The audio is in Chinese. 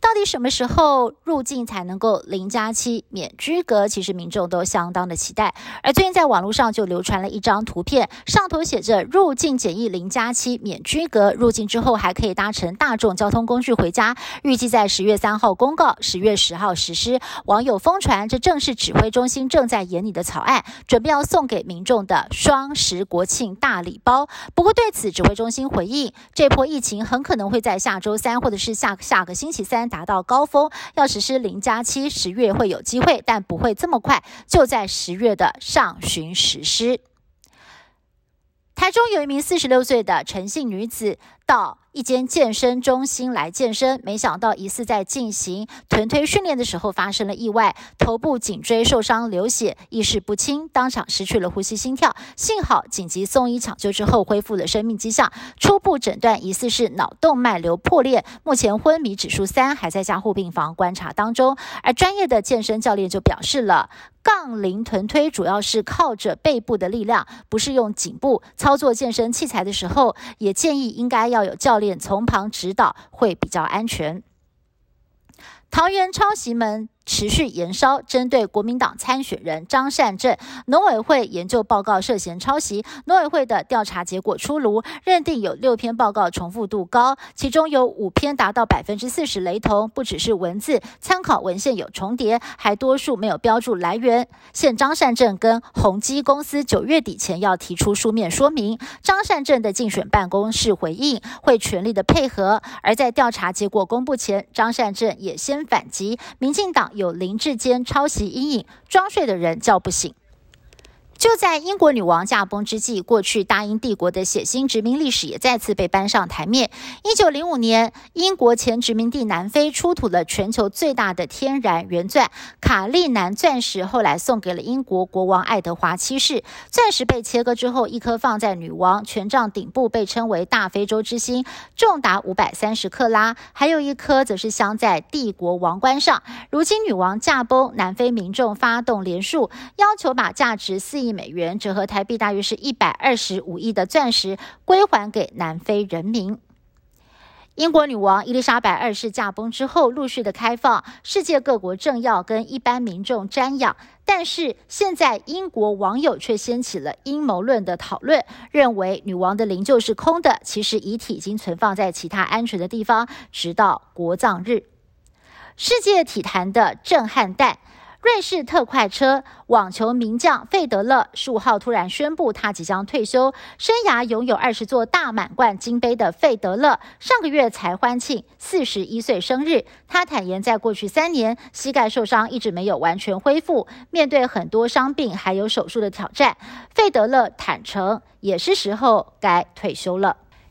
到底什么时候入境才能够零加七免居隔？其实民众都相当的期待。而最近在网络上就流传了一张图片，上头写着“入境检疫零加七免居隔”，入境之后还可以搭乘大众交通工具回家。预计在十月三号公告，十月十号实施。网友疯传，这正是指挥中心正在研拟的草案，准备要送给民众的双十国庆大礼包。不过对此，指挥中心回应，这波疫情很可能会在下周三或者是下下个星期三。达到高峰，要实施零加七，十月会有机会，但不会这么快，就在十月的上旬实施。台中有一名四十六岁的陈姓女子到。一间健身中心来健身，没想到疑似在进行臀推训练的时候发生了意外，头部颈椎受伤流血，意识不清，当场失去了呼吸心跳。幸好紧急送医抢救之后恢复了生命迹象，初步诊断疑似是脑动脉瘤破裂，目前昏迷指数三，还在加护病房观察当中。而专业的健身教练就表示了，杠铃臀推主要是靠着背部的力量，不是用颈部。操作健身器材的时候，也建议应该要要有教练。从旁指导会比较安全。桃园抄袭门。持续延烧，针对国民党参选人张善政，农委会研究报告涉嫌抄袭。农委会的调查结果出炉，认定有六篇报告重复度高，其中有五篇达到百分之四十雷同，不只是文字参考文献有重叠，还多数没有标注来源。现张善政跟宏基公司九月底前要提出书面说明。张善政的竞选办公室回应会全力的配合，而在调查结果公布前，张善政也先反击民进党。有林志坚抄袭阴影，装睡的人叫不醒。就在英国女王驾崩之际，过去大英帝国的血腥殖民历史也再次被搬上台面。一九零五年，英国前殖民地南非出土了全球最大的天然原钻——卡利南钻石，后来送给了英国国王爱德华七世。钻石被切割之后，一颗放在女王权杖顶部，被称为“大非洲之星”，重达五百三十克拉；还有一颗则是镶在帝国王冠上。如今女王驾崩，南非民众发动联署，要求把价值四亿。亿美元折合台币大约是一百二十五亿的钻石归还给南非人民。英国女王伊丽莎白二世驾崩之后，陆续的开放世界各国政要跟一般民众瞻仰，但是现在英国网友却掀起了阴谋论的讨论，认为女王的灵柩是空的，其实遗体已经存放在其他安全的地方，直到国葬日。世界体坛的震撼弹。瑞士特快车网球名将费德勒十五号突然宣布，他即将退休。生涯拥有二十座大满贯金杯的费德勒，上个月才欢庆四十一岁生日。他坦言，在过去三年，膝盖受伤一直没有完全恢复，面对很多伤病还有手术的挑战。费德勒坦诚，也是时候该退休了。